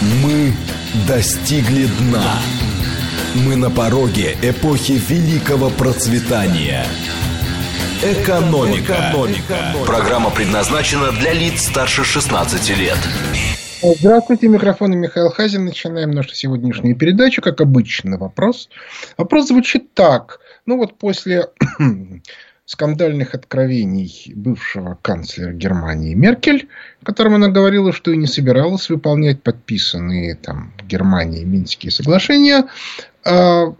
Мы достигли дна. Мы на пороге эпохи великого процветания. Экономика. Экономика. Программа предназначена для лиц старше 16 лет. Здравствуйте, микрофон Михаил Хазин. Начинаем нашу сегодняшнюю передачу. Как обычно, вопрос. Вопрос звучит так. Ну вот после скандальных откровений бывшего канцлера Германии Меркель, которым она говорила, что и не собиралась выполнять подписанные там Германией Минские соглашения, а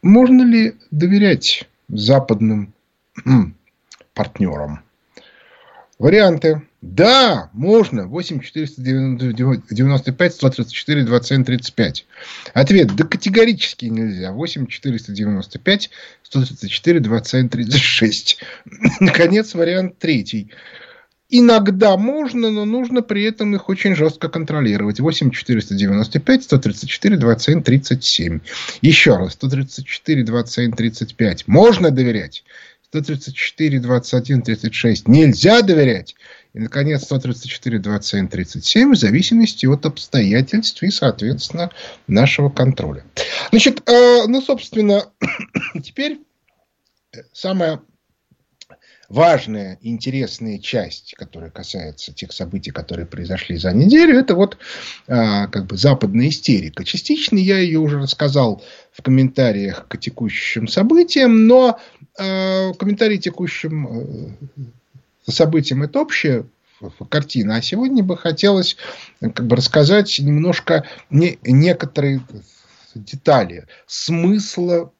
можно ли доверять западным партнерам? Варианты. Да, можно. 8 495 134 27 35. Ответ. Да категорически нельзя. 8 495 134 27 36. Наконец, вариант третий. Иногда можно, но нужно при этом их очень жестко контролировать. 8 495 134 27 37. Еще раз. 134 27 35. Можно доверять. 134, 21, 36 нельзя доверять. И, наконец, 134, 27, 37 в зависимости от обстоятельств и, соответственно, нашего контроля. Значит, э, ну, собственно, теперь самая важная, интересная часть, которая касается тех событий, которые произошли за неделю, это вот а, как бы западная истерика. Частично я ее уже рассказал в комментариях к текущим событиям, но а, комментарии текущим э, событиям это общая картина, а сегодня бы хотелось как бы рассказать немножко не, некоторые детали смысла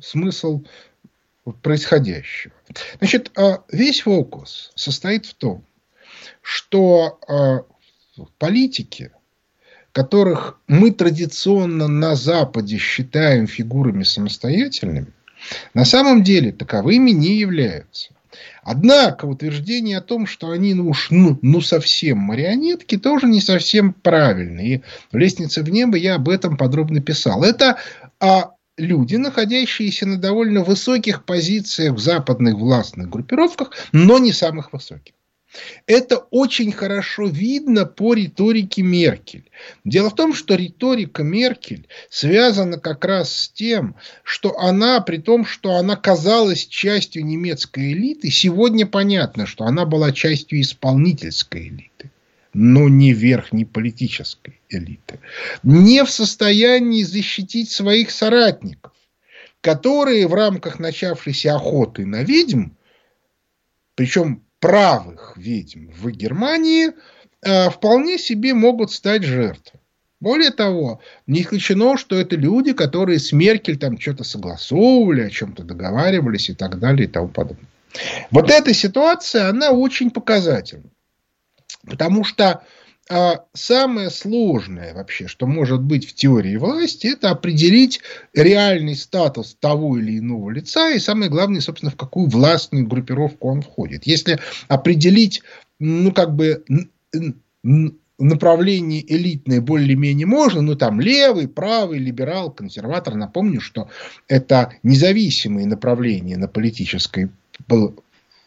смысл происходящего. Значит, а, весь фокус состоит в том, что а, политики, которых мы традиционно на Западе считаем фигурами самостоятельными, на самом деле таковыми не являются. Однако утверждение о том, что они ну уж ну, ну совсем марионетки, тоже не совсем правильно. И в «Лестнице в небо» я об этом подробно писал. Это а, люди, находящиеся на довольно высоких позициях в западных властных группировках, но не самых высоких. Это очень хорошо видно по риторике Меркель. Дело в том, что риторика Меркель связана как раз с тем, что она, при том, что она казалась частью немецкой элиты, сегодня понятно, что она была частью исполнительской элиты но не верхней политической элиты, не в состоянии защитить своих соратников, которые в рамках начавшейся охоты на ведьм, причем правых ведьм в Германии, э, вполне себе могут стать жертвой. Более того, не исключено, что это люди, которые с Меркель там что-то согласовывали, о чем-то договаривались и так далее и тому подобное. Вот эта ситуация, она очень показательна. Потому что а самое сложное вообще, что может быть в теории власти, это определить реальный статус того или иного лица и самое главное, собственно, в какую властную группировку он входит. Если определить, ну, как бы направление элитное более-менее можно, ну там левый, правый, либерал, консерватор. Напомню, что это независимые направления на политической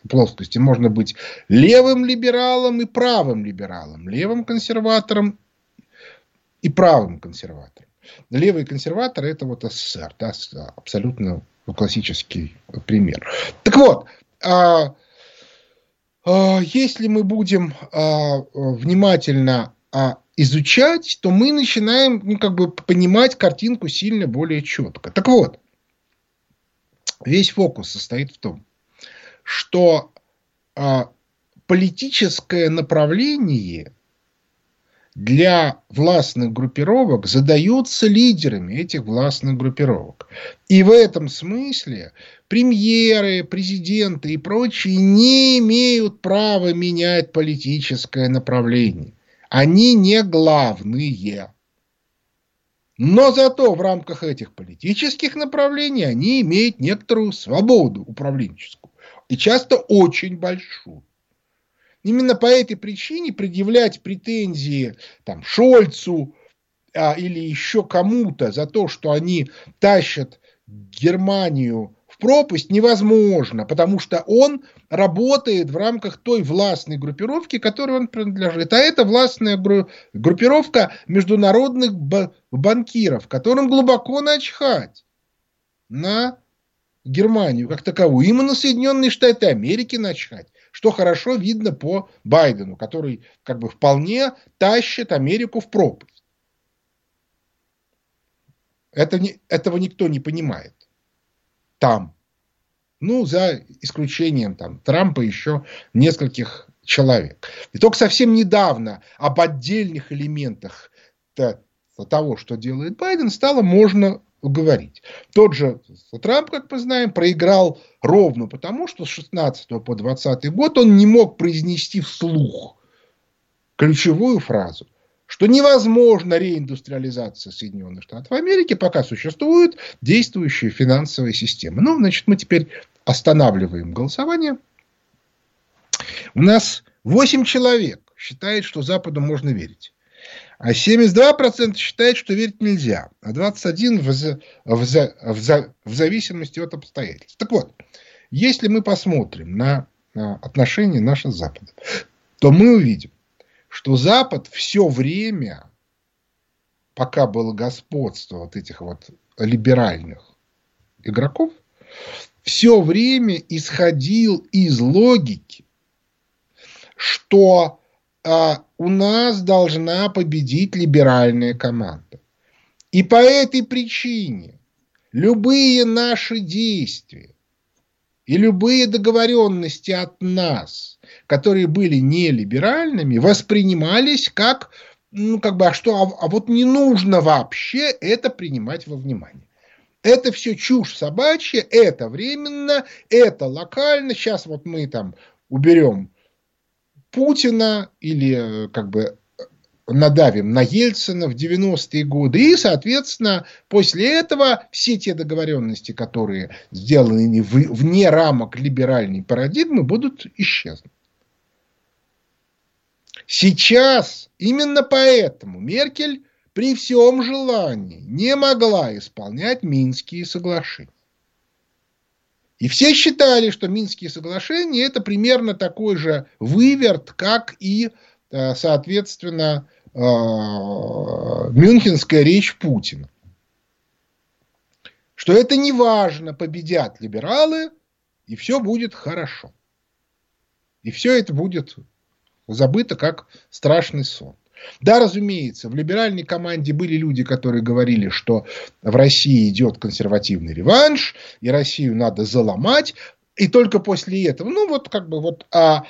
плоскости. Можно быть левым либералом и правым либералом, левым консерватором и правым консерватором. Левый консерватор это вот СССР, да, абсолютно классический пример. Так вот, а, а, если мы будем а, внимательно а, изучать, то мы начинаем ну, как бы понимать картинку сильно более четко. Так вот, весь фокус состоит в том, что а, политическое направление для властных группировок задается лидерами этих властных группировок. И в этом смысле премьеры, президенты и прочие не имеют права менять политическое направление. Они не главные. Но зато в рамках этих политических направлений они имеют некоторую свободу управленческую и часто очень большую. Именно по этой причине предъявлять претензии там, Шольцу а, или еще кому-то за то, что они тащат Германию в пропасть невозможно, потому что он работает в рамках той властной группировки, которой он принадлежит. А это властная группировка международных банкиров, которым глубоко начхать на Германию как таковую. Им и на Соединенные Штаты Америки начхать. Что хорошо видно по Байдену, который как бы вполне тащит Америку в пропасть. Это не, этого никто не понимает. Там. Ну, за исключением там, Трампа еще нескольких человек. И только совсем недавно об отдельных элементах того, что делает Байден, стало можно говорить. Тот же Трамп, как мы знаем, проиграл ровно потому, что с 16 по 20 год он не мог произнести вслух ключевую фразу, что невозможна реиндустриализация Соединенных Штатов Америки, пока существует действующая финансовая система. Ну, значит, мы теперь останавливаем голосование. У нас 8 человек считает, что Западу можно верить. А 72% считают, что верить нельзя, а 21% в, в, в, в зависимости от обстоятельств. Так вот, если мы посмотрим на, на отношения наши с Западом, то мы увидим, что Запад все время, пока было господство вот этих вот либеральных игроков, все время исходил из логики, что а, у нас должна победить либеральная команда. И по этой причине любые наши действия и любые договоренности от нас, которые были нелиберальными, воспринимались как, ну, как бы, а что, а, а вот не нужно вообще это принимать во внимание. Это все чушь собачья, это временно, это локально. Сейчас вот мы там уберем Путина или э, как бы надавим на Ельцина в 90-е годы. И, соответственно, после этого все те договоренности, которые сделаны вне рамок либеральной парадигмы, будут исчезнуть. Сейчас именно поэтому Меркель при всем желании не могла исполнять Минские соглашения. И все считали, что Минские соглашения это примерно такой же выверт, как и, э, соответственно, э, Мюнхенская речь Путина. Что это не важно, победят либералы, и все будет хорошо. И все это будет забыто как страшный сон. Да, разумеется, в либеральной команде были люди, которые говорили, что в России идет консервативный реванш, и Россию надо заломать, и только после этого, ну вот как бы вот, а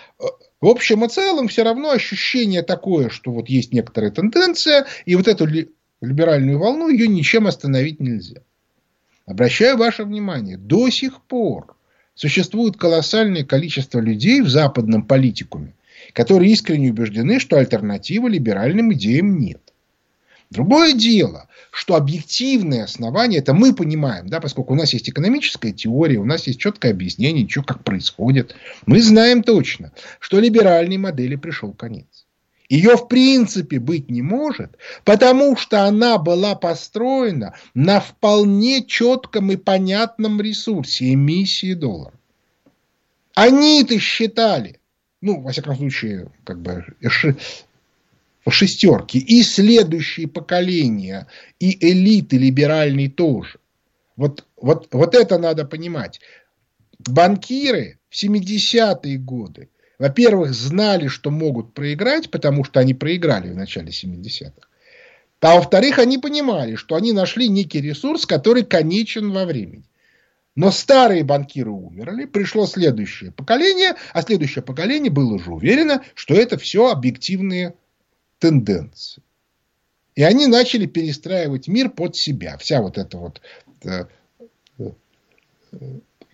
в общем и целом все равно ощущение такое, что вот есть некоторая тенденция, и вот эту либеральную волну ее ничем остановить нельзя. Обращаю ваше внимание, до сих пор существует колоссальное количество людей в западном политикуме, которые искренне убеждены, что альтернативы либеральным идеям нет. Другое дело, что объективные основания, это мы понимаем, да, поскольку у нас есть экономическая теория, у нас есть четкое объяснение, что как происходит. Мы знаем точно, что либеральной модели пришел конец. Ее в принципе быть не может, потому что она была построена на вполне четком и понятном ресурсе эмиссии доллара. Они-то считали, ну, во всяком случае, как бы шестерки, и следующие поколения, и элиты либеральные тоже. Вот, вот, вот это надо понимать. Банкиры в 70-е годы, во-первых, знали, что могут проиграть, потому что они проиграли в начале 70-х. А во-вторых, они понимали, что они нашли некий ресурс, который конечен во времени. Но старые банкиры умерли, пришло следующее поколение, а следующее поколение было уже уверено, что это все объективные тенденции. И они начали перестраивать мир под себя. Вся вот эта вот э, э,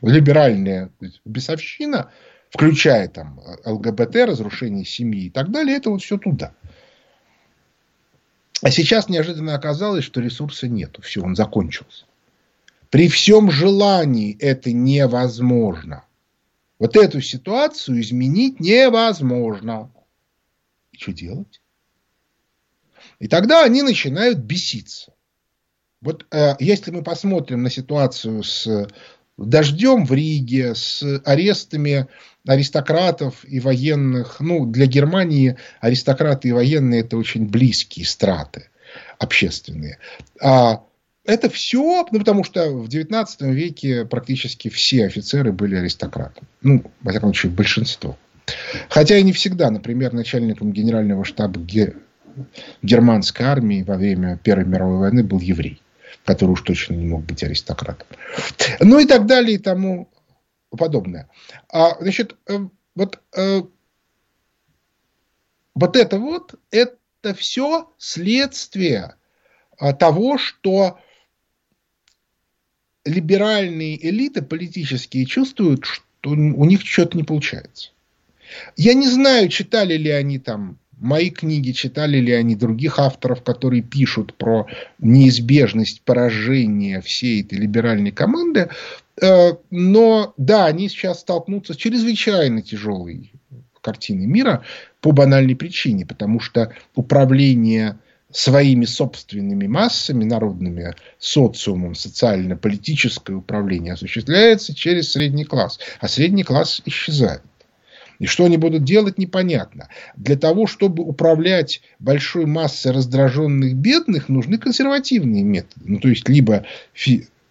либеральная бесовщина, включая там ЛГБТ, разрушение семьи и так далее, это вот все туда. А сейчас неожиданно оказалось, что ресурса нету. Все, он закончился. При всем желании это невозможно. Вот эту ситуацию изменить невозможно. И что делать? И тогда они начинают беситься. Вот э, если мы посмотрим на ситуацию с дождем в Риге, с арестами аристократов и военных. Ну, для Германии аристократы и военные это очень близкие страты общественные. А это все, ну, потому что в XIX веке практически все офицеры были аристократами. Ну, во всяком случае, большинство. Хотя и не всегда. Например, начальником генерального штаба германской армии во время Первой мировой войны был еврей, который уж точно не мог быть аристократом. Ну и так далее и тому подобное. А, значит, э, вот, э, вот это вот, это все следствие а, того, что либеральные элиты политические чувствуют, что у них что-то не получается. Я не знаю, читали ли они там мои книги, читали ли они других авторов, которые пишут про неизбежность поражения всей этой либеральной команды. Э, но да, они сейчас столкнутся с чрезвычайно тяжелой картиной мира по банальной причине, потому что управление своими собственными массами народными, социумом, социально-политическое управление осуществляется через средний класс, а средний класс исчезает. И что они будут делать, непонятно. Для того, чтобы управлять большой массой раздраженных бедных, нужны консервативные методы. Ну, то есть, либо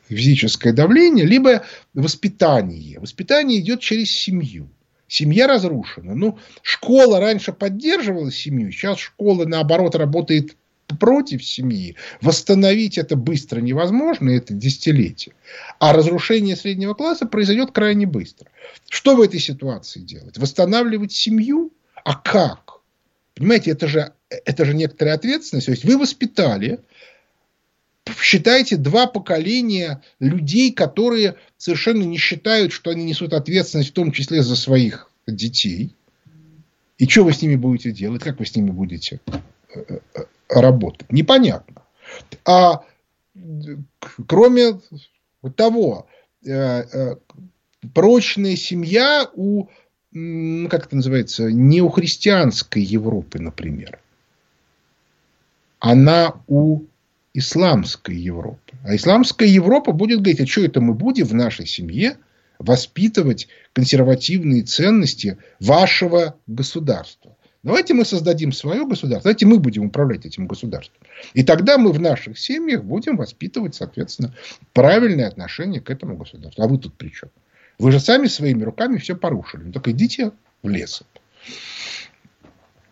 физическое давление, либо воспитание. Воспитание идет через семью. Семья разрушена. Ну, школа раньше поддерживала семью, сейчас школа, наоборот, работает против семьи, восстановить это быстро невозможно, это десятилетие. А разрушение среднего класса произойдет крайне быстро. Что в этой ситуации делать? Восстанавливать семью? А как? Понимаете, это же, это же некоторая ответственность. То есть вы воспитали, считайте, два поколения людей, которые совершенно не считают, что они несут ответственность в том числе за своих детей. И что вы с ними будете делать? Как вы с ними будете э, работать. Непонятно. А кроме того, э, э, прочная семья у, как это называется, не у христианской Европы, например. Она у исламской Европы. А исламская Европа будет говорить, а что это мы будем в нашей семье воспитывать консервативные ценности вашего государства. Давайте мы создадим свое государство, давайте мы будем управлять этим государством. И тогда мы в наших семьях будем воспитывать, соответственно, правильное отношение к этому государству. А вы тут при чем? Вы же сами своими руками все порушили. Ну, так идите в лес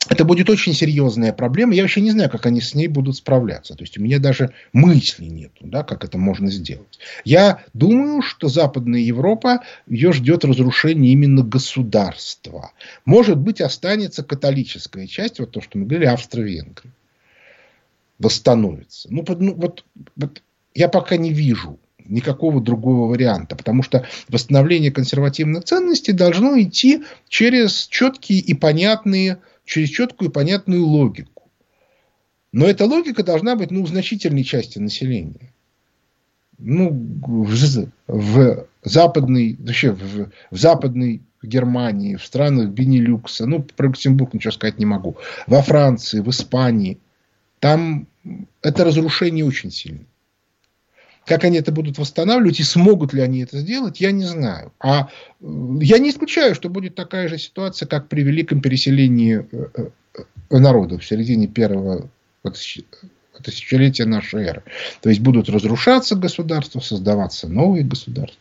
это будет очень серьезная проблема. Я вообще не знаю, как они с ней будут справляться. То есть у меня даже мысли нет, да, как это можно сделать. Я думаю, что Западная Европа, ее ждет разрушение именно государства. Может быть, останется католическая часть, вот то, что мы говорили, Австро-Венгрия. Восстановится. Ну, ну вот, вот я пока не вижу никакого другого варианта, потому что восстановление консервативных ценностей должно идти через четкие и понятные через четкую и понятную логику. Но эта логика должна быть ну, в значительной части населения. Ну, в, в западной, вообще в, в западной Германии, в странах Бенилюкса, ну, про Люксембург ничего сказать не могу, во Франции, в Испании, там это разрушение очень сильно. Как они это будут восстанавливать и смогут ли они это сделать, я не знаю. А э, я не исключаю, что будет такая же ситуация, как при великом переселении э, э, народов в середине первого тысячелетия нашей эры. То есть будут разрушаться государства, создаваться новые государства.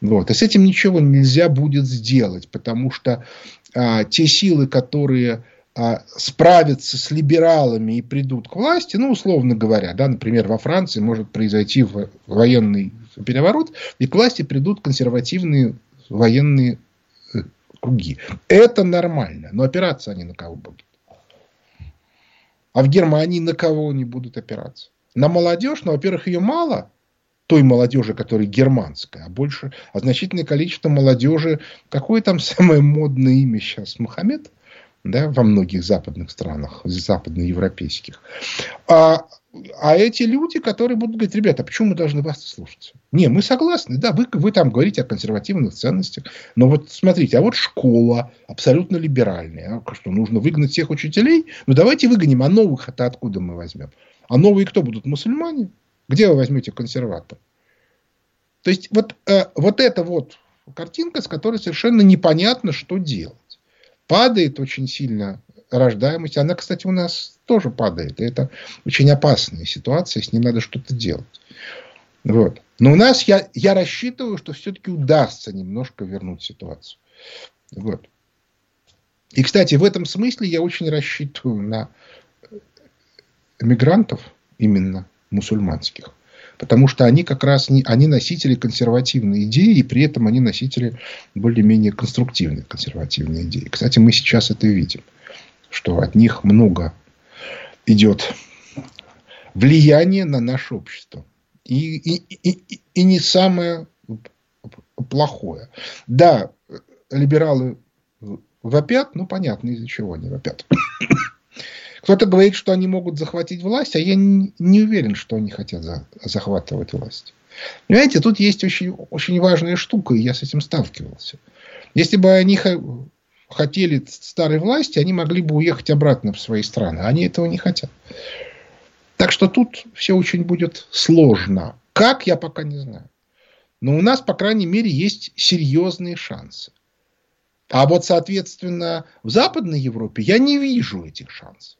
Вот. И с этим ничего нельзя будет сделать, потому что а, те силы, которые а, справятся с либералами и придут к власти, ну, условно говоря, да, например, во Франции может произойти военный переворот, и к власти придут консервативные военные э, круги. Это нормально, но опираться они на кого будут? А в Германии на кого они будут опираться? На молодежь, ну, во-первых, ее мало, той молодежи, которая германская, а больше, а значительное количество молодежи, какое там самое модное имя сейчас, Мухаммед? Да, во многих западных странах, западноевропейских. А, а эти люди, которые будут говорить, ребята, почему мы должны вас слушаться? Не, мы согласны, да, вы, вы там говорите о консервативных ценностях, но вот смотрите, а вот школа абсолютно либеральная, а что нужно выгнать всех учителей? Ну давайте выгоним, а новых это откуда мы возьмем? А новые кто будут? Мусульмане? Где вы возьмете консерватор? То есть вот, э, вот эта вот картинка, с которой совершенно непонятно, что делать. Падает очень сильно рождаемость. Она, кстати, у нас тоже падает. И это очень опасная ситуация, с ней надо что-то делать. Вот. Но у нас я, я рассчитываю, что все-таки удастся немножко вернуть ситуацию. Вот. И, кстати, в этом смысле я очень рассчитываю на мигрантов, именно мусульманских. Потому что они как раз не, они носители консервативной идеи, и при этом они носители более-менее конструктивной консервативной идеи. Кстати, мы сейчас это видим, что от них много идет влияние на наше общество. И, и, и, и не самое плохое. Да, либералы вопят, ну понятно, из-за чего они вопят. Кто-то говорит, что они могут захватить власть, а я не, не уверен, что они хотят за, захватывать власть. Понимаете, тут есть очень, очень важная штука, и я с этим сталкивался. Если бы они хотели старой власти, они могли бы уехать обратно в свои страны. Они этого не хотят. Так что тут все очень будет сложно. Как, я пока не знаю. Но у нас, по крайней мере, есть серьезные шансы. А вот, соответственно, в Западной Европе я не вижу этих шансов.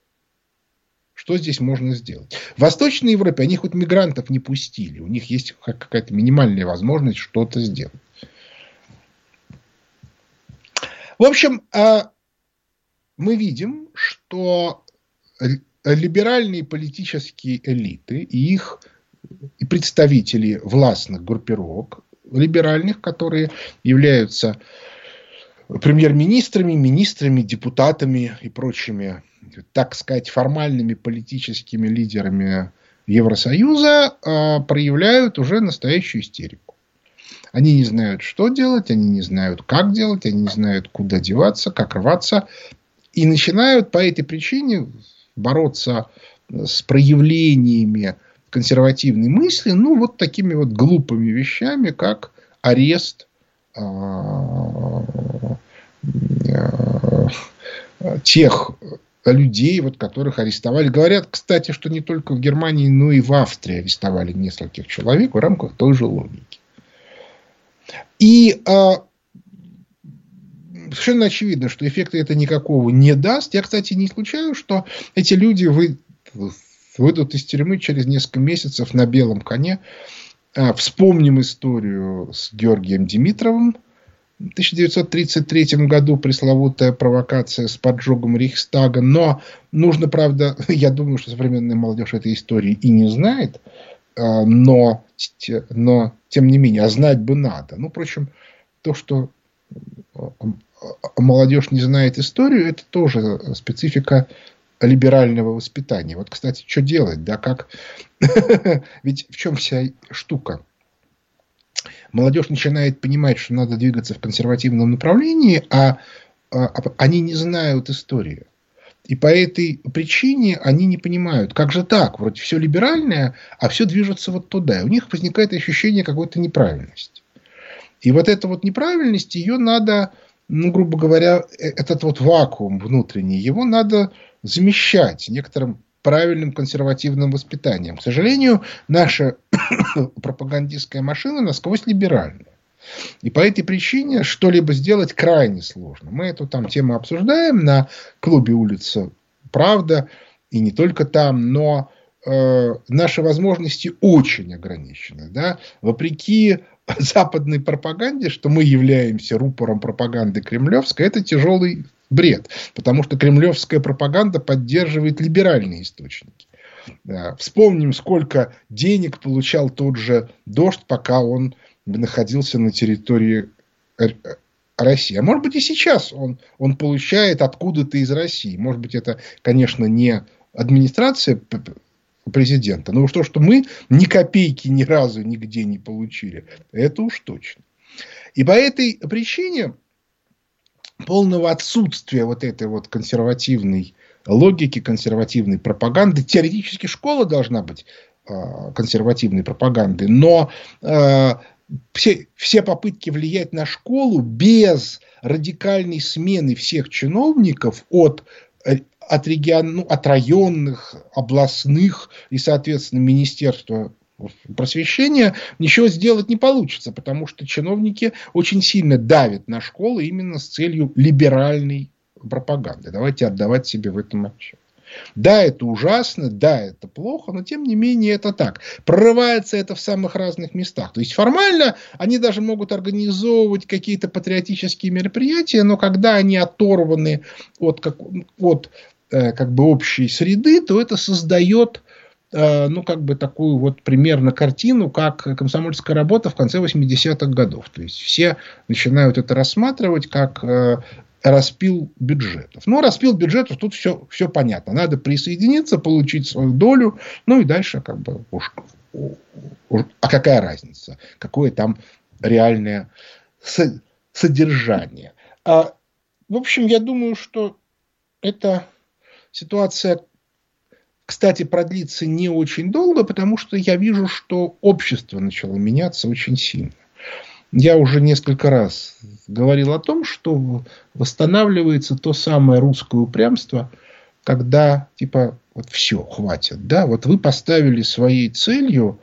Что здесь можно сделать? В Восточной Европе они хоть мигрантов не пустили. У них есть какая-то минимальная возможность что-то сделать. В общем, а, мы видим, что либеральные политические элиты и их и представители властных группировок либеральных, которые являются премьер-министрами, министрами, депутатами и прочими, так сказать, формальными политическими лидерами Евросоюза, а, проявляют уже настоящую истерику. Они не знают, что делать, они не знают, как делать, они не знают, куда деваться, как рваться. И начинают по этой причине бороться с проявлениями консервативной мысли, ну, вот такими вот глупыми вещами, как арест тех людей, вот, которых арестовали. Говорят, кстати, что не только в Германии, но и в Австрии арестовали нескольких человек в рамках той же логики. И а, совершенно очевидно, что эффекта это никакого не даст. Я, кстати, не исключаю, что эти люди вы, выйдут из тюрьмы через несколько месяцев на белом коне. А, вспомним историю с Георгием Димитровым. В 1933 году пресловутая провокация с поджогом Рейхстага. Но нужно, правда, я думаю, что современная молодежь этой истории и не знает. А, но, но тем не менее, а знать бы надо. Ну, впрочем, то, что молодежь не знает историю, это тоже специфика либерального воспитания. Вот, кстати, что делать, да, как... Ведь в чем вся штука? Молодежь начинает понимать, что надо двигаться в консервативном направлении, а, а они не знают историю. И по этой причине они не понимают, как же так, вроде все либеральное, а все движется вот туда. И у них возникает ощущение какой-то неправильности. И вот эта вот неправильность, ее надо ну, грубо говоря, э, этот вот вакуум внутренний, его надо замещать некоторым правильным консервативным воспитанием. К сожалению, наша пропагандистская машина насквозь либеральная. И по этой причине что-либо сделать крайне сложно. Мы эту там тему обсуждаем на клубе улица Правда, и не только там, но э, наши возможности очень ограничены. Да? Вопреки западной пропаганде, что мы являемся рупором пропаганды кремлевской, это тяжелый бред. Потому что кремлевская пропаганда поддерживает либеральные источники. Вспомним, сколько денег получал тот же дождь, пока он находился на территории России. А может быть и сейчас он, он получает откуда-то из России. Может быть это, конечно, не администрация президента. Но уж то, что мы ни копейки ни разу нигде не получили, это уж точно. И по этой причине полного отсутствия вот этой вот консервативной логики, консервативной пропаганды, теоретически школа должна быть э, консервативной пропагандой, но э, все, все попытки влиять на школу без радикальной смены всех чиновников от э, от, регион, ну, от районных, областных и, соответственно, Министерства просвещения, ничего сделать не получится, потому что чиновники очень сильно давят на школы именно с целью либеральной пропаганды. Давайте отдавать себе в этом отчет. Да, это ужасно, да, это плохо, но тем не менее это так. Прорывается это в самых разных местах. То есть формально они даже могут организовывать какие-то патриотические мероприятия, но когда они оторваны от, как, от э, как бы общей среды, то это создает ну, как бы такую вот примерно картину, как комсомольская работа в конце 80-х годов. То есть, все начинают это рассматривать как э, распил бюджетов. Ну, распил бюджетов, тут все, все понятно. Надо присоединиться, получить свою долю, ну и дальше как бы уж, уж а какая разница, какое там реальное содержание. А, в общем, я думаю, что эта ситуация кстати, продлится не очень долго, потому что я вижу, что общество начало меняться очень сильно. Я уже несколько раз говорил о том, что восстанавливается то самое русское упрямство, когда типа вот все, хватит. Да, вот вы поставили своей целью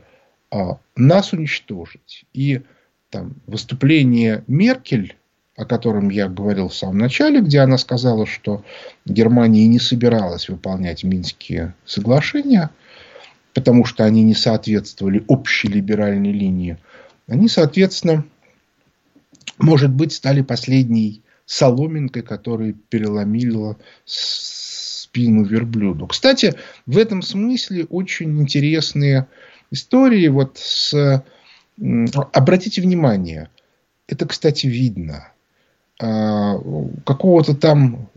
а, нас уничтожить. И там выступление Меркель о котором я говорил в самом начале, где она сказала, что Германия не собиралась выполнять Минские соглашения, потому что они не соответствовали общей либеральной линии, они, соответственно, может быть, стали последней соломинкой, которая переломила спину верблюду. Кстати, в этом смысле очень интересные истории. Вот с... Обратите внимание, это, кстати, видно – какого-то там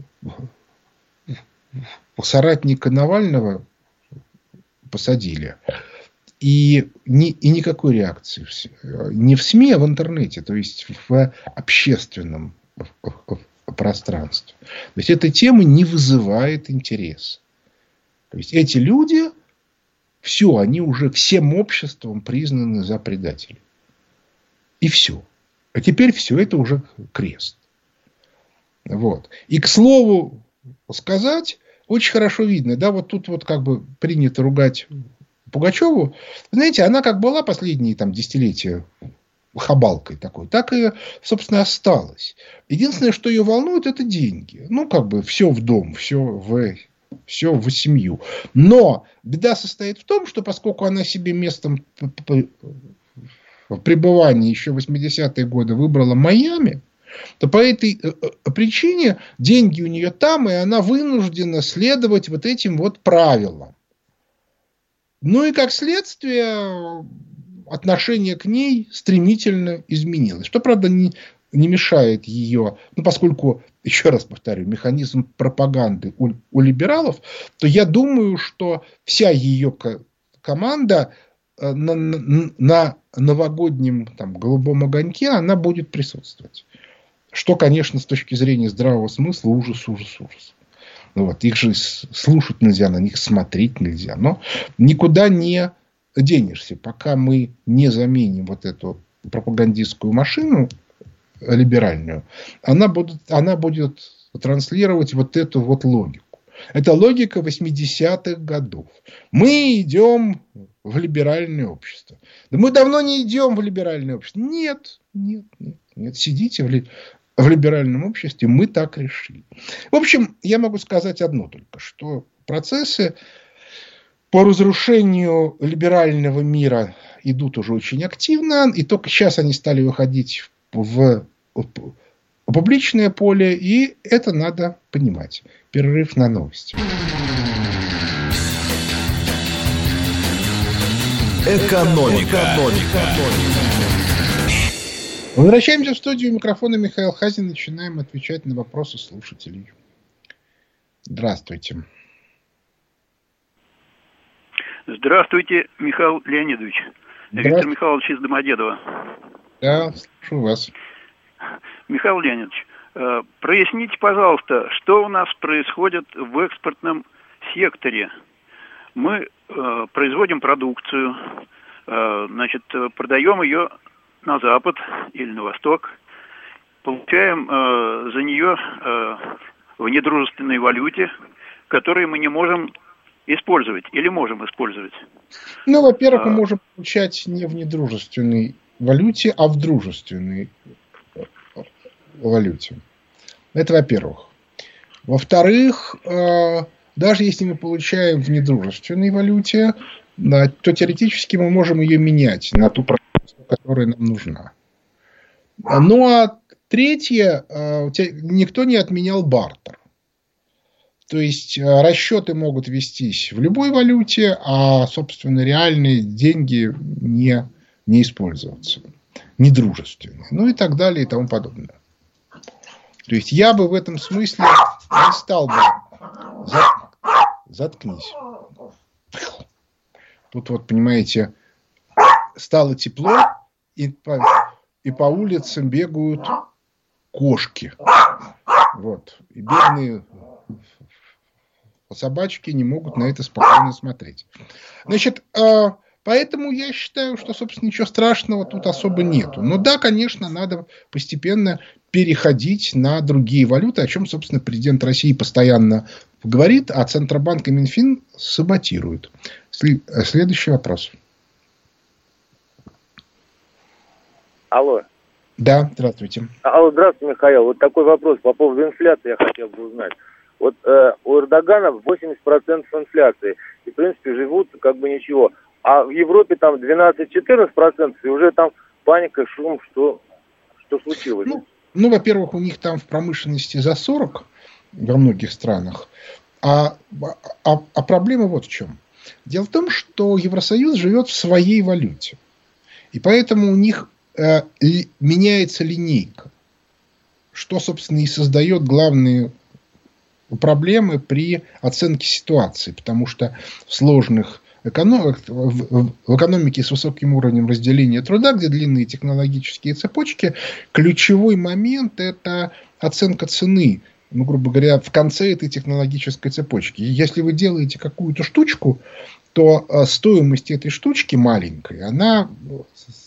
соратника Навального посадили. И, ни, и никакой реакции. Не в СМИ, а в интернете. То есть в общественном пространстве. То есть эта тема не вызывает интерес. То есть эти люди, все, они уже всем обществом признаны за предателей. И все. А теперь все это уже крест. Вот. И, к слову сказать, очень хорошо видно, да, вот тут вот как бы принято ругать Пугачеву. Знаете, она как была последние там десятилетия хабалкой такой, так и, собственно, осталась. Единственное, что ее волнует, это деньги. Ну, как бы все в дом, все в, все в семью. Но беда состоит в том, что поскольку она себе местом пребывания еще 80-е годы выбрала Майами, то по этой э, э, причине деньги у нее там, и она вынуждена следовать вот этим вот правилам. Ну и как следствие отношение к ней стремительно изменилось. Что, правда, не, не мешает ее, ну, поскольку, еще раз повторю, механизм пропаганды у, у либералов, то я думаю, что вся ее команда э, на, на, на новогоднем там, голубом огоньке, она будет присутствовать. Что, конечно, с точки зрения здравого смысла ужас, ужас, ужас. Ну вот, их же слушать нельзя, на них смотреть нельзя. Но никуда не денешься, пока мы не заменим вот эту пропагандистскую машину либеральную, она будет, она будет транслировать вот эту вот логику. Это логика 80-х годов. Мы идем в либеральное общество. Да мы давно не идем в либеральное общество. Нет, нет, нет. нет. Сидите в, в либеральном обществе мы так решили. В общем, я могу сказать одно только, что процессы по разрушению либерального мира идут уже очень активно, и только сейчас они стали выходить в, публичное поле, и это надо понимать. Перерыв на новости. Экономика. Экономика. Возвращаемся в студию микрофона Михаил Хазин. Начинаем отвечать на вопросы слушателей. Здравствуйте. Здравствуйте, Михаил Леонидович. Здравствуйте. Виктор Михайлович из Домодедова. Да, слушаю вас. Михаил Леонидович, э, проясните, пожалуйста, что у нас происходит в экспортном секторе. Мы э, производим продукцию, э, значит, продаем ее на запад или на восток, получаем э, за нее э, в недружественной валюте, которую мы не можем использовать или можем использовать? Ну, во-первых, мы а. можем получать не в недружественной валюте, а в дружественной валюте. Это во-первых. Во-вторых, э, даже если мы получаем в недружественной валюте, то теоретически мы можем ее менять на ту которая нам нужна. Ну а третье, э, никто не отменял бартер. То есть э, расчеты могут вестись в любой валюте, а, собственно, реальные деньги не, не использоваться. Недружественные. Ну и так далее и тому подобное. То есть я бы в этом смысле не стал бы... Заткнись. Тут вот, понимаете, стало тепло, и по, и по улицам бегают кошки. Вот. И бедные собачки не могут на это спокойно смотреть. Значит, э, поэтому я считаю, что, собственно, ничего страшного тут особо нету. Но да, конечно, надо постепенно переходить на другие валюты, о чем, собственно, президент России постоянно говорит, а Центробанк и Минфин саботируют. Следующий вопрос. Алло. Да, здравствуйте. Алло, здравствуйте, Михаил. Вот такой вопрос по поводу инфляции я хотел бы узнать. Вот э, у Эрдогана 80% инфляции. И, в принципе, живут как бы ничего. А в Европе там 12-14%, и уже там паника, шум, что, что случилось? Ну, ну, во-первых, у них там в промышленности за 40 во многих странах. А, а, а проблема вот в чем. Дело в том, что Евросоюз живет в своей валюте. И поэтому у них меняется линейка. Что, собственно, и создает главные проблемы при оценке ситуации, потому что в сложных в экономике с высоким уровнем разделения труда, где длинные технологические цепочки, ключевой момент – это оценка цены, ну, грубо говоря, в конце этой технологической цепочки. Если вы делаете какую-то штучку, то э, стоимость этой штучки маленькая, она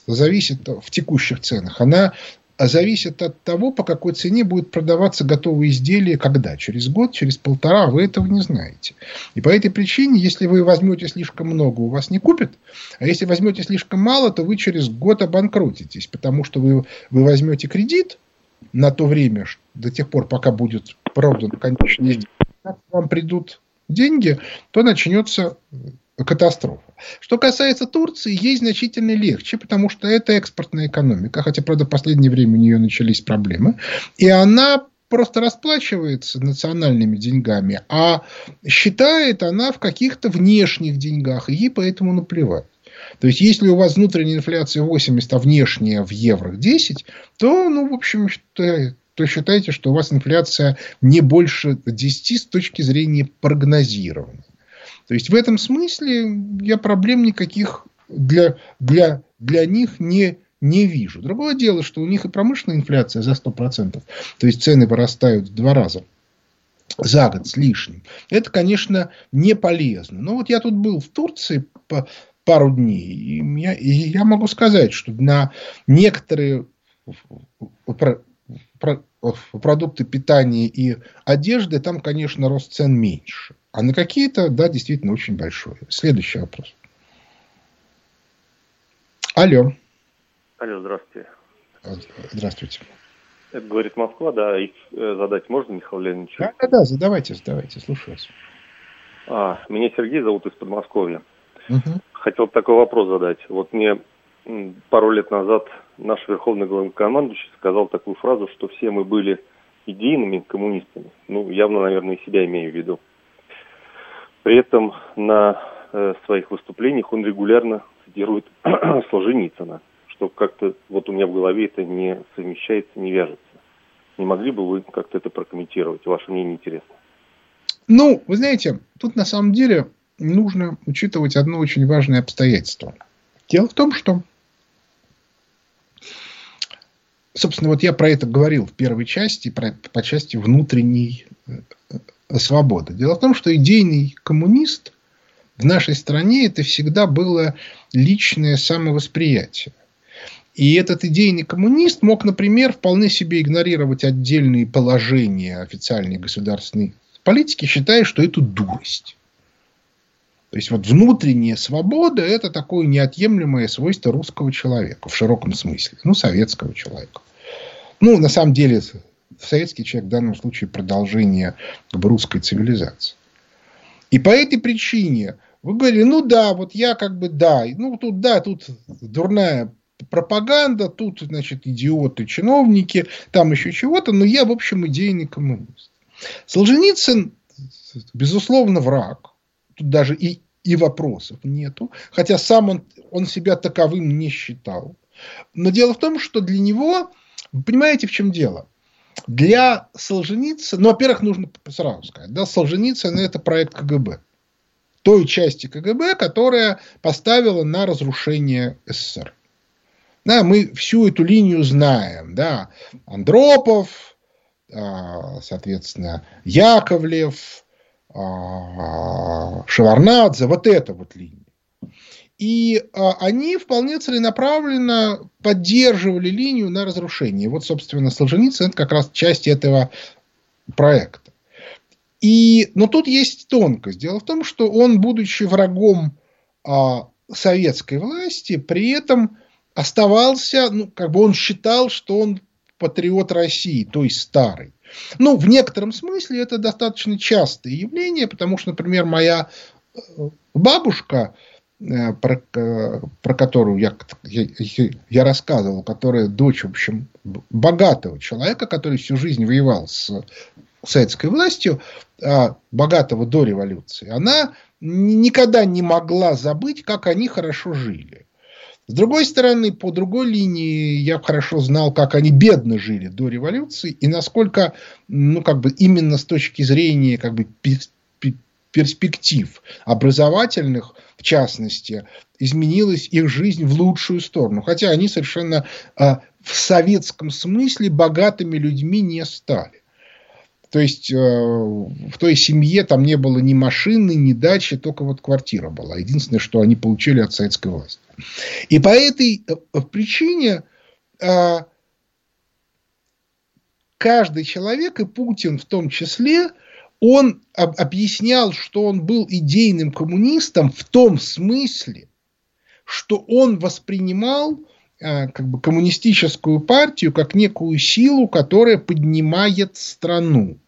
зависит в текущих ценах, она а зависит от того, по какой цене будет продаваться готовое изделие, когда. Через год, через полтора, вы этого не знаете. И по этой причине, если вы возьмете слишком много, у вас не купят. А если возьмете слишком мало, то вы через год обанкротитесь. Потому что вы, вы возьмете кредит на то время, до тех пор, пока будет продан конечный изделие. Когда вам придут деньги, то начнется катастрофа. Что касается Турции, ей значительно легче, потому что это экспортная экономика, хотя, правда, в последнее время у нее начались проблемы, и она просто расплачивается национальными деньгами, а считает она в каких-то внешних деньгах, и ей поэтому наплевать. То есть, если у вас внутренняя инфляция 80, а внешняя в евро 10, то, ну, в общем, то считайте, что у вас инфляция не больше 10 с точки зрения прогнозирования. То есть в этом смысле я проблем никаких для, для, для них не, не вижу. Другое дело, что у них и промышленная инфляция за 100%, то есть цены вырастают в два раза за год с лишним. Это, конечно, не полезно. Но вот я тут был в Турции по пару дней, и я, и я могу сказать, что на некоторые продукты питания и одежды там, конечно, рост цен меньше. А на какие-то, да, действительно очень большой. Следующий вопрос. Алло. Алло, здравствуйте. Здравствуйте. Это говорит Москва, да, их э, задать можно, Михаил Леонидович? Да, да, да, задавайте, задавайте, слушаю вас. А, меня Сергей зовут из Подмосковья. Угу. Хотел такой вопрос задать. Вот мне пару лет назад наш верховный главнокомандующий сказал такую фразу, что все мы были идейными коммунистами. Ну, явно, наверное, и себя имею в виду. При этом на э, своих выступлениях он регулярно цитирует Солженицына, что как-то вот у меня в голове это не совмещается, не вяжется. Не могли бы вы как-то это прокомментировать? Ваше мнение интересно. Ну, вы знаете, тут на самом деле нужно учитывать одно очень важное обстоятельство. Дело в том, что, собственно, вот я про это говорил в первой части, про, по части внутренней свободы. Дело в том, что идейный коммунист в нашей стране это всегда было личное самовосприятие. И этот идейный коммунист мог, например, вполне себе игнорировать отдельные положения официальной государственной политики, считая, что это дурость. То есть вот внутренняя свобода это такое неотъемлемое свойство русского человека в широком смысле, ну советского человека. Ну на самом деле советский человек в данном случае продолжение как русской цивилизации. И по этой причине вы говорили, ну да, вот я как бы да, ну тут да, тут дурная пропаганда, тут, значит, идиоты, чиновники, там еще чего-то, но я, в общем, идейный коммунист. Солженицын, безусловно, враг. Тут даже и, и вопросов нету. Хотя сам он, он себя таковым не считал. Но дело в том, что для него, понимаете, в чем дело? Для Солженицына, ну, во-первых, нужно сразу сказать, да, Солженицын это проект КГБ. Той части КГБ, которая поставила на разрушение СССР. Да, мы всю эту линию знаем. Да. Андропов, а, соответственно, Яковлев, а, Шеварнадзе, вот эта вот линия. И а, они вполне целенаправленно поддерживали линию на разрушение. Вот, собственно, Солженицын это как раз часть этого проекта. И, но тут есть тонкость. Дело в том, что он, будучи врагом а, советской власти, при этом оставался, ну, как бы он считал, что он патриот России, той старой. Ну, в некотором смысле это достаточно частое явление, потому что, например, моя э, бабушка, про, э, про которую я, я, я рассказывал, которая дочь, в общем, богатого человека, который всю жизнь воевал с советской властью, а, богатого до революции, она никогда не могла забыть, как они хорошо жили. С другой стороны, по другой линии я хорошо знал, как они бедно жили до революции и насколько, ну, как бы именно с точки зрения как бы перспектив образовательных, в частности, изменилась их жизнь в лучшую сторону. Хотя они совершенно э, в советском смысле богатыми людьми не стали. То есть, э, в той семье там не было ни машины, ни дачи, только вот квартира была. Единственное, что они получили от советской власти. И по этой э, причине э, каждый человек, и Путин в том числе, он объяснял, что он был идейным коммунистом в том смысле, что он воспринимал как бы коммунистическую партию как некую силу, которая поднимает страну.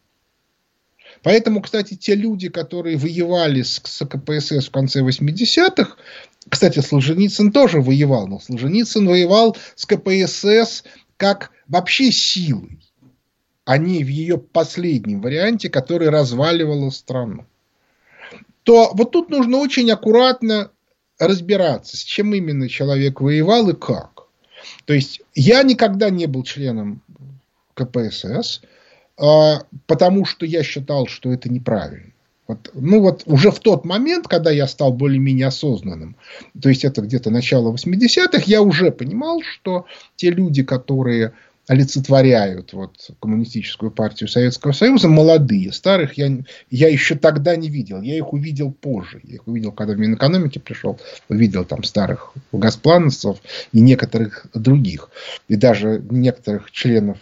Поэтому, кстати, те люди, которые воевали с, с КПСС в конце 80-х, кстати, Солженицын тоже воевал, но Солженицын воевал с КПСС как вообще силой, не в ее последнем варианте, который разваливала страну. То вот тут нужно очень аккуратно разбираться, с чем именно человек воевал и как. То есть я никогда не был членом КПСС, а, потому что я считал, что это неправильно. Вот, ну вот уже в тот момент, когда я стал более-менее осознанным, то есть это где-то начало 80-х, я уже понимал, что те люди, которые олицетворяют вот, коммунистическую партию Советского Союза, молодые, старых я, я еще тогда не видел, я их увидел позже, я их увидел, когда в Минэкономике пришел, увидел там старых газплановцев и некоторых других, и даже некоторых членов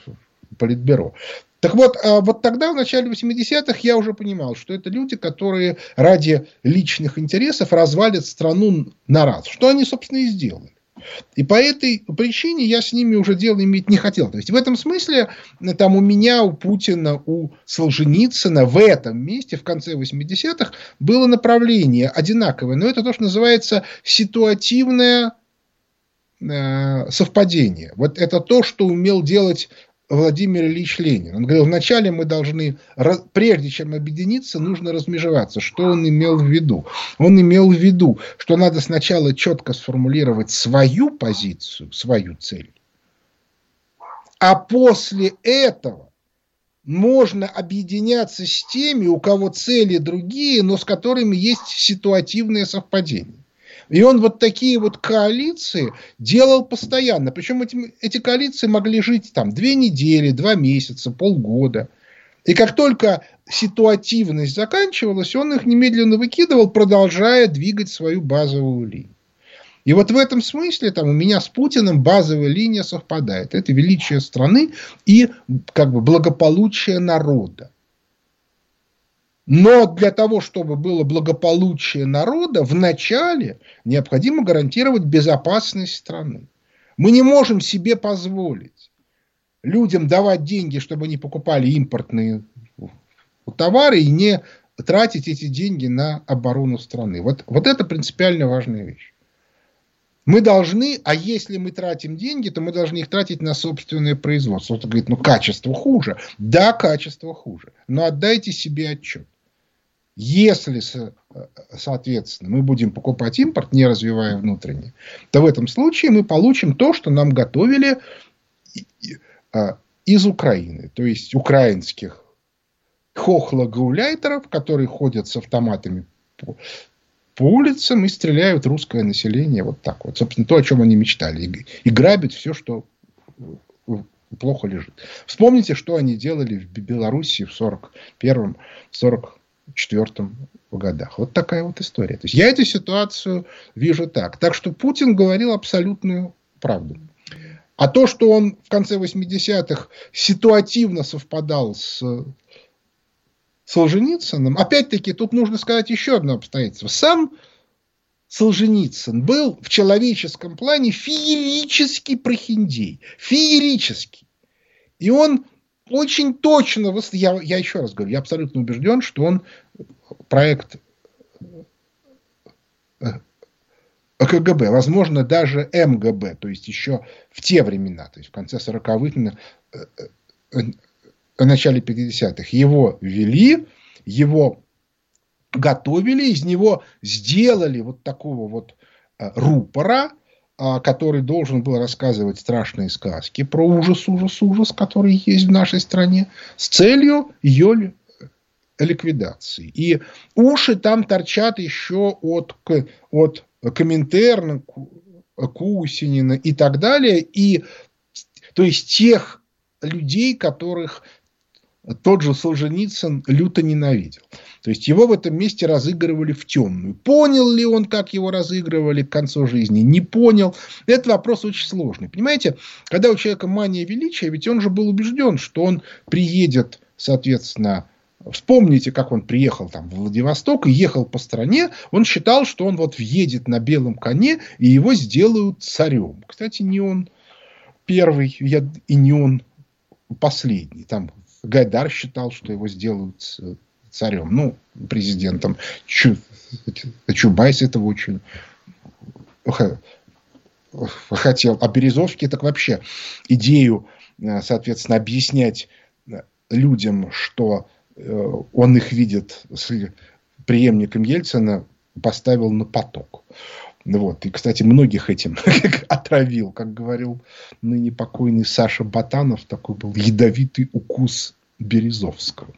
Политбюро. Так вот, а вот тогда, в начале 80-х, я уже понимал, что это люди, которые ради личных интересов развалят страну на раз. Что они, собственно, и сделали. И по этой причине я с ними уже дело иметь не хотел. То есть в этом смысле там у меня, у Путина, у Солженицына в этом месте в конце 80-х было направление одинаковое. Но это то, что называется ситуативное э, совпадение. Вот это то, что умел делать Владимир Ильич Ленин. Он говорил, вначале мы должны, прежде чем объединиться, нужно размежеваться. Что он имел в виду? Он имел в виду, что надо сначала четко сформулировать свою позицию, свою цель. А после этого можно объединяться с теми, у кого цели другие, но с которыми есть ситуативное совпадение. И он вот такие вот коалиции делал постоянно. Причем эти, эти коалиции могли жить там две недели, два месяца, полгода. И как только ситуативность заканчивалась, он их немедленно выкидывал, продолжая двигать свою базовую линию. И вот в этом смысле там, у меня с Путиным базовая линия совпадает. Это величие страны и как бы, благополучие народа. Но для того, чтобы было благополучие народа, вначале необходимо гарантировать безопасность страны. Мы не можем себе позволить людям давать деньги, чтобы они покупали импортные товары и не тратить эти деньги на оборону страны. Вот, вот это принципиально важная вещь. Мы должны, а если мы тратим деньги, то мы должны их тратить на собственное производство. Кто-то говорит, ну качество хуже. Да, качество хуже. Но отдайте себе отчет. Если, соответственно, мы будем покупать импорт, не развивая внутренний, то в этом случае мы получим то, что нам готовили а, из Украины. То есть украинских хохла-гауляйтеров, которые ходят с автоматами по, по улицам и стреляют русское население вот так вот. Собственно, то, о чем они мечтали. И, и грабят все, что плохо лежит. Вспомните, что они делали в Белоруссии в 41-м, 44-м годах. Вот такая вот история. То есть я эту ситуацию вижу так. Так что Путин говорил абсолютную правду. А то, что он в конце 80-х ситуативно совпадал с Солженицыным, опять-таки, тут нужно сказать еще одно обстоятельство. Сам Солженицын был в человеческом плане феерический прохиндей. Феерический. И он очень точно, я, я еще раз говорю, я абсолютно убежден, что он проект э, КГБ, возможно, даже МГБ, то есть еще в те времена, то есть в конце 40-х, в начале 50-х. Его ввели, его готовили, из него сделали вот такого вот э, рупора, а, который должен был рассказывать страшные сказки про ужас, ужас, ужас, который есть в нашей стране, с целью ее ликвидации. И уши там торчат еще от, от Коминтерна, Кусинина и так далее. И, то есть тех людей, которых тот же Солженицын люто ненавидел. То есть его в этом месте разыгрывали в темную. Понял ли он, как его разыгрывали к концу жизни? Не понял. Это вопрос очень сложный. Понимаете, когда у человека мания величия, ведь он же был убежден, что он приедет, соответственно, Вспомните, как он приехал там, в Владивосток и ехал по стране. Он считал, что он вот въедет на белом коне и его сделают царем. Кстати, не он первый и не он последний. Там Гайдар считал, что его сделают царем, ну, президентом. Чу, Чубайс этого очень хотел. А Березовский так вообще идею, э, соответственно, объяснять людям, что э, он их видит с преемником Ельцина, поставил на поток. Вот. И, кстати, многих этим отравил, как говорил ныне покойный Саша Батанов, такой был ядовитый укус Березовского.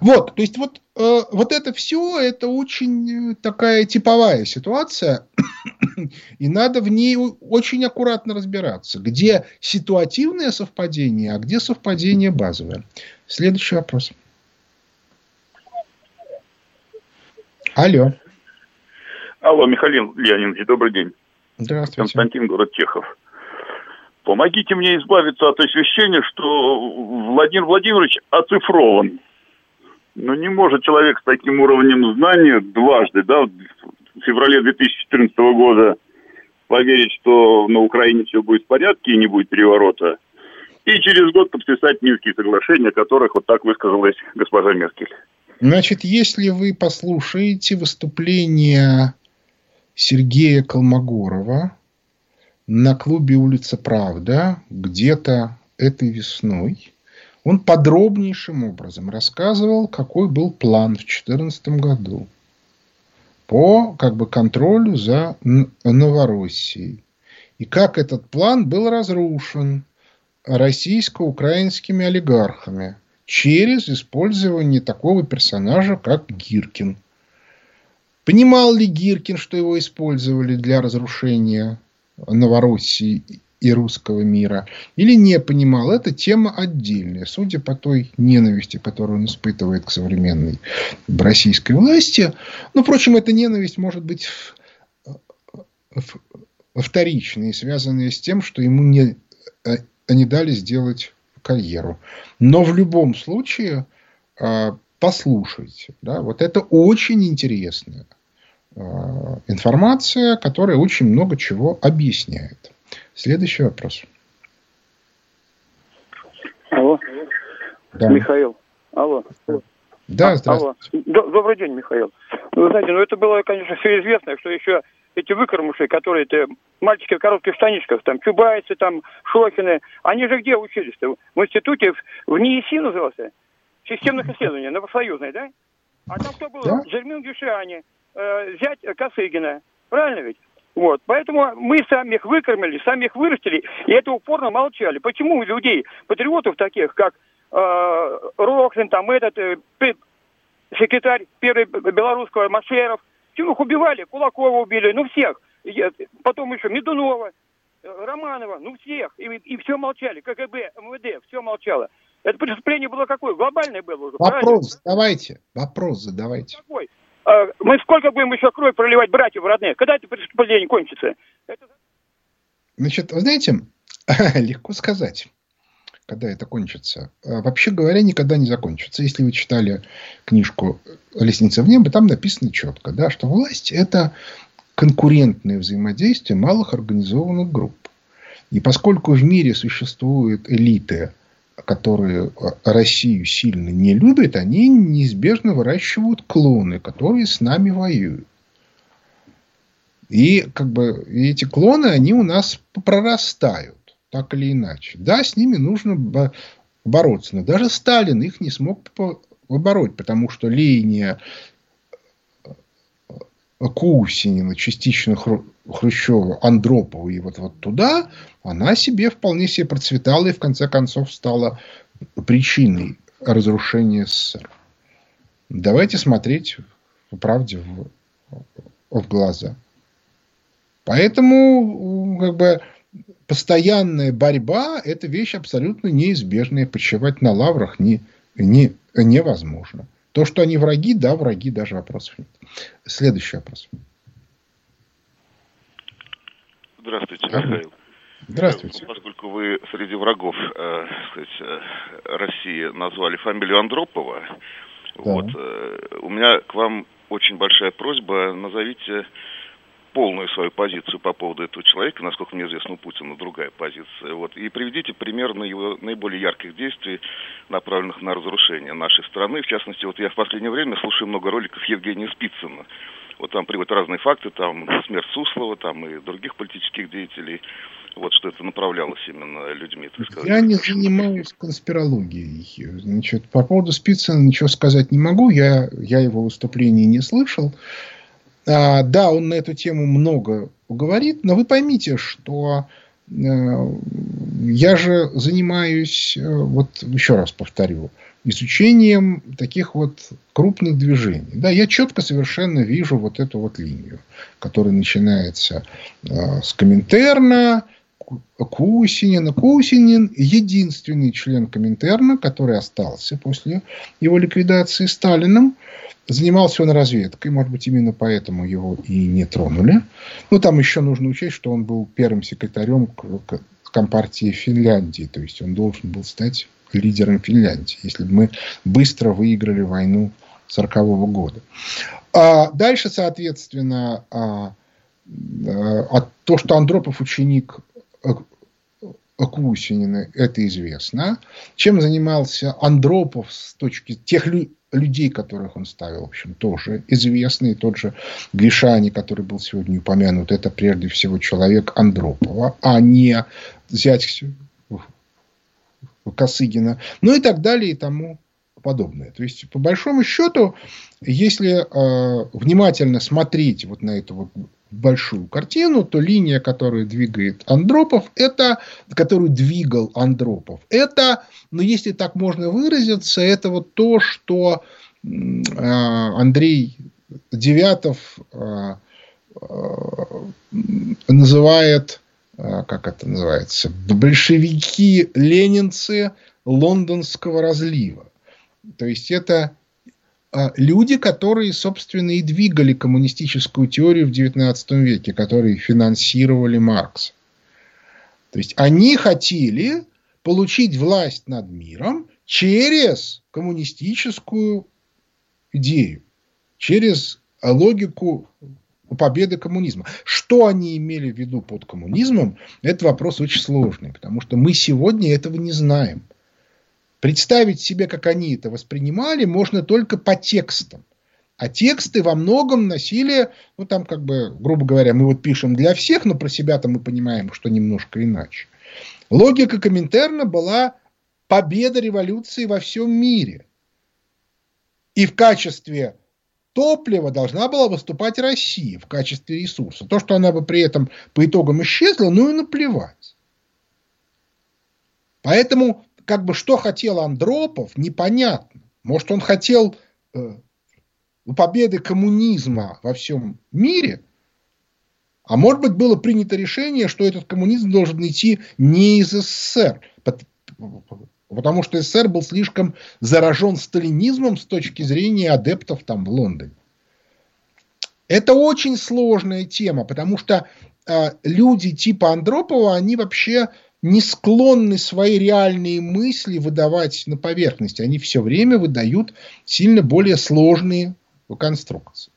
Вот, то есть вот, э, вот это все, это очень такая типовая ситуация, и надо в ней очень аккуратно разбираться, где ситуативное совпадение, а где совпадение базовое. Следующий вопрос. Алло. Алло, Михаил Леонидович, добрый день. Здравствуйте. Константин, город Чехов. Помогите мне избавиться от ощущения, что Владимир Владимирович оцифрован. Но не может человек с таким уровнем знания дважды, да, в феврале 2014 года поверить, что на Украине все будет в порядке и не будет переворота, и через год подписать Минские соглашения, о которых вот так высказалась госпожа Меркель. Значит, если вы послушаете выступление Сергея Колмогорова на клубе «Улица Правда» где-то этой весной, он подробнейшим образом рассказывал, какой был план в 2014 году по как бы, контролю за Новороссией. И как этот план был разрушен российско-украинскими олигархами через использование такого персонажа, как Гиркин. Понимал ли Гиркин, что его использовали для разрушения Новороссии и русского мира, или не понимал, это тема отдельная, судя по той ненависти, которую он испытывает к современной российской власти. Но, впрочем, эта ненависть может быть вторичной, связанная с тем, что ему не, не дали сделать карьеру. Но в любом случае а, послушайте. Да? Вот это очень интересная э, информация, которая очень много чего объясняет. Следующий вопрос. Алло. Да. Михаил. Алло. Да, а, здравствуйте. Алло. Добрый день, Михаил. Вы знаете, ну это было, конечно, все известно, что еще эти выкормыши, которые это мальчики в коротких штанишках, там, чубайцы, там, шохины, они же где учились-то? В институте, в НИИСИ назывался? Системных исследований, новосоюзной, да? А там кто был? Да? Жермин Гюшиани, э, зять Косыгина. Правильно ведь? Вот. Поэтому мы сами их выкормили, сами их вырастили, и это упорно молчали. Почему людей, патриотов таких, как э, Рохлин, там этот, э, секретарь первый белорусского Машеров, их убивали? Кулакова убили, ну всех. Потом еще Медунова, э, Романова, ну всех. И, и все молчали. КГБ, МВД, все молчало. Это преступление было какое? Глобальное было уже, Вопрос правильно? задавайте. Вопрос задавайте. Какой? А, мы сколько будем еще кровь проливать братьев родных? Когда это преступление кончится? Это... Значит, вы знаете, легко сказать, когда это кончится. А, вообще говоря, никогда не закончится. Если вы читали книжку «Лестница в небо», там написано четко, да, что власть – это конкурентное взаимодействие малых организованных групп. И поскольку в мире существуют элиты – которые Россию сильно не любят, они неизбежно выращивают клоны, которые с нами воюют. И как бы эти клоны, они у нас прорастают, так или иначе. Да, с ними нужно бороться. Но даже Сталин их не смог побороть, потому что линия Кусинина, частично Хрущева, Андропова и вот, вот туда, она себе вполне себе процветала и в конце концов стала причиной разрушения СССР. Давайте смотреть в правде в, в глаза. Поэтому как бы, постоянная борьба – это вещь абсолютно неизбежная. Почивать на лаврах не, не, невозможно. То, что они враги, да, враги, даже вопросов нет. Следующий вопрос. Здравствуйте, Михаил. Здравствуйте. Поскольку вы среди врагов э, сказать, э, России назвали фамилию Андропова, да. вот, э, у меня к вам очень большая просьба. Назовите полную свою позицию по поводу этого человека. Насколько мне известно, у Путина другая позиция. Вот. И приведите пример на его наиболее ярких действий, направленных на разрушение нашей страны. В частности, вот я в последнее время слушаю много роликов Евгения Спицына. Вот там приводят разные факты, там смерть Суслова, там и других политических деятелей. Вот что это направлялось именно людьми, так сказать. Я не занимаюсь конспирологией. Значит, по поводу Спицына ничего сказать не могу. Я, я его выступлений не слышал. А, да, он на эту тему много говорит, но вы поймите, что э, я же занимаюсь, э, вот еще раз повторю, изучением таких вот крупных движений. Да, я четко совершенно вижу вот эту вот линию, которая начинается э, с Коминтерна, Кусинина. Кусинин единственный член Коминтерна, который остался после его ликвидации Сталином. Занимался он разведкой, может быть, именно поэтому его и не тронули. Ну, там еще нужно учесть, что он был первым секретарем Компартии Финляндии, то есть он должен был стать лидером Финляндии, если бы мы быстро выиграли войну 1940 года. А дальше, соответственно, а, а, то, что Андропов ученик Кусинина, это известно. Чем занимался Андропов с точки тех людей, которых он ставил, в общем, тоже известный. Тот же Гришани, который был сегодня упомянут, это прежде всего человек Андропова, а не зять Косыгина. Ну и так далее и тому подобное. То есть, по большому счету, если э, внимательно смотреть вот на эту вот большую картину, то линия, которую двигает Андропов, это, которую двигал Андропов, это, ну, если так можно выразиться, это вот то, что э, Андрей Девятов э, э, называет, как это называется, большевики-ленинцы лондонского разлива. То есть это люди, которые, собственно, и двигали коммунистическую теорию в XIX веке, которые финансировали Маркса. То есть они хотели получить власть над миром через коммунистическую идею, через логику победы коммунизма. Что они имели в виду под коммунизмом, это вопрос очень сложный, потому что мы сегодня этого не знаем. Представить себе, как они это воспринимали, можно только по текстам. А тексты во многом носили, ну там как бы, грубо говоря, мы вот пишем для всех, но про себя-то мы понимаем, что немножко иначе. Логика Коминтерна была победа революции во всем мире. И в качестве топлива должна была выступать Россия в качестве ресурса. То, что она бы при этом по итогам исчезла, ну и наплевать. Поэтому, как бы, что хотел Андропов, непонятно. Может, он хотел э, победы коммунизма во всем мире, а может быть, было принято решение, что этот коммунизм должен идти не из СССР, потому что СССР был слишком заражен сталинизмом с точки зрения адептов там в Лондоне. Это очень сложная тема, потому что э, люди типа Андропова, они вообще не склонны свои реальные мысли выдавать на поверхности. Они все время выдают сильно более сложные конструкции.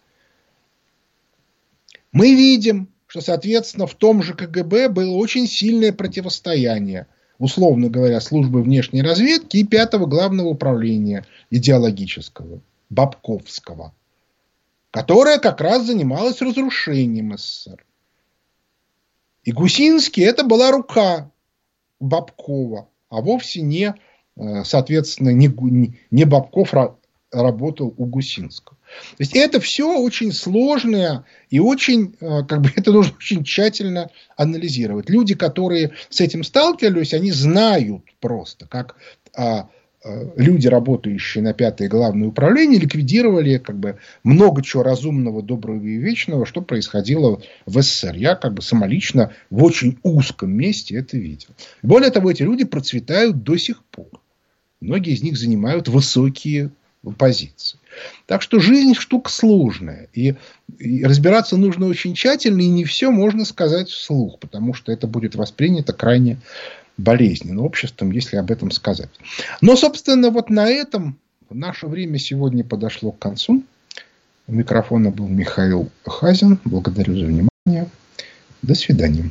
Мы видим, что, соответственно, в том же КГБ было очень сильное противостояние – условно говоря, службы внешней разведки и пятого главного управления идеологического, Бабковского, которое как раз занималось разрушением СССР. И Гусинский это была рука Бабкова, а вовсе не, э, соответственно, не, не Бабков работал у Гусинского. То есть это все очень сложное и очень, э, как бы это нужно очень тщательно анализировать. Люди, которые с этим сталкивались, они знают просто, как а, люди, работающие на пятое главное управление, ликвидировали как бы много чего разумного, доброго и вечного, что происходило в СССР. Я как бы самолично в очень узком месте это видел. Более того, эти люди процветают до сих пор. Многие из них занимают высокие позиции. Так что жизнь штука сложная. И, и разбираться нужно очень тщательно, и не все можно сказать вслух, потому что это будет воспринято крайне болезненно обществом, если об этом сказать. Но, собственно, вот на этом наше время сегодня подошло к концу. У микрофона был Михаил Хазин. Благодарю за внимание. До свидания.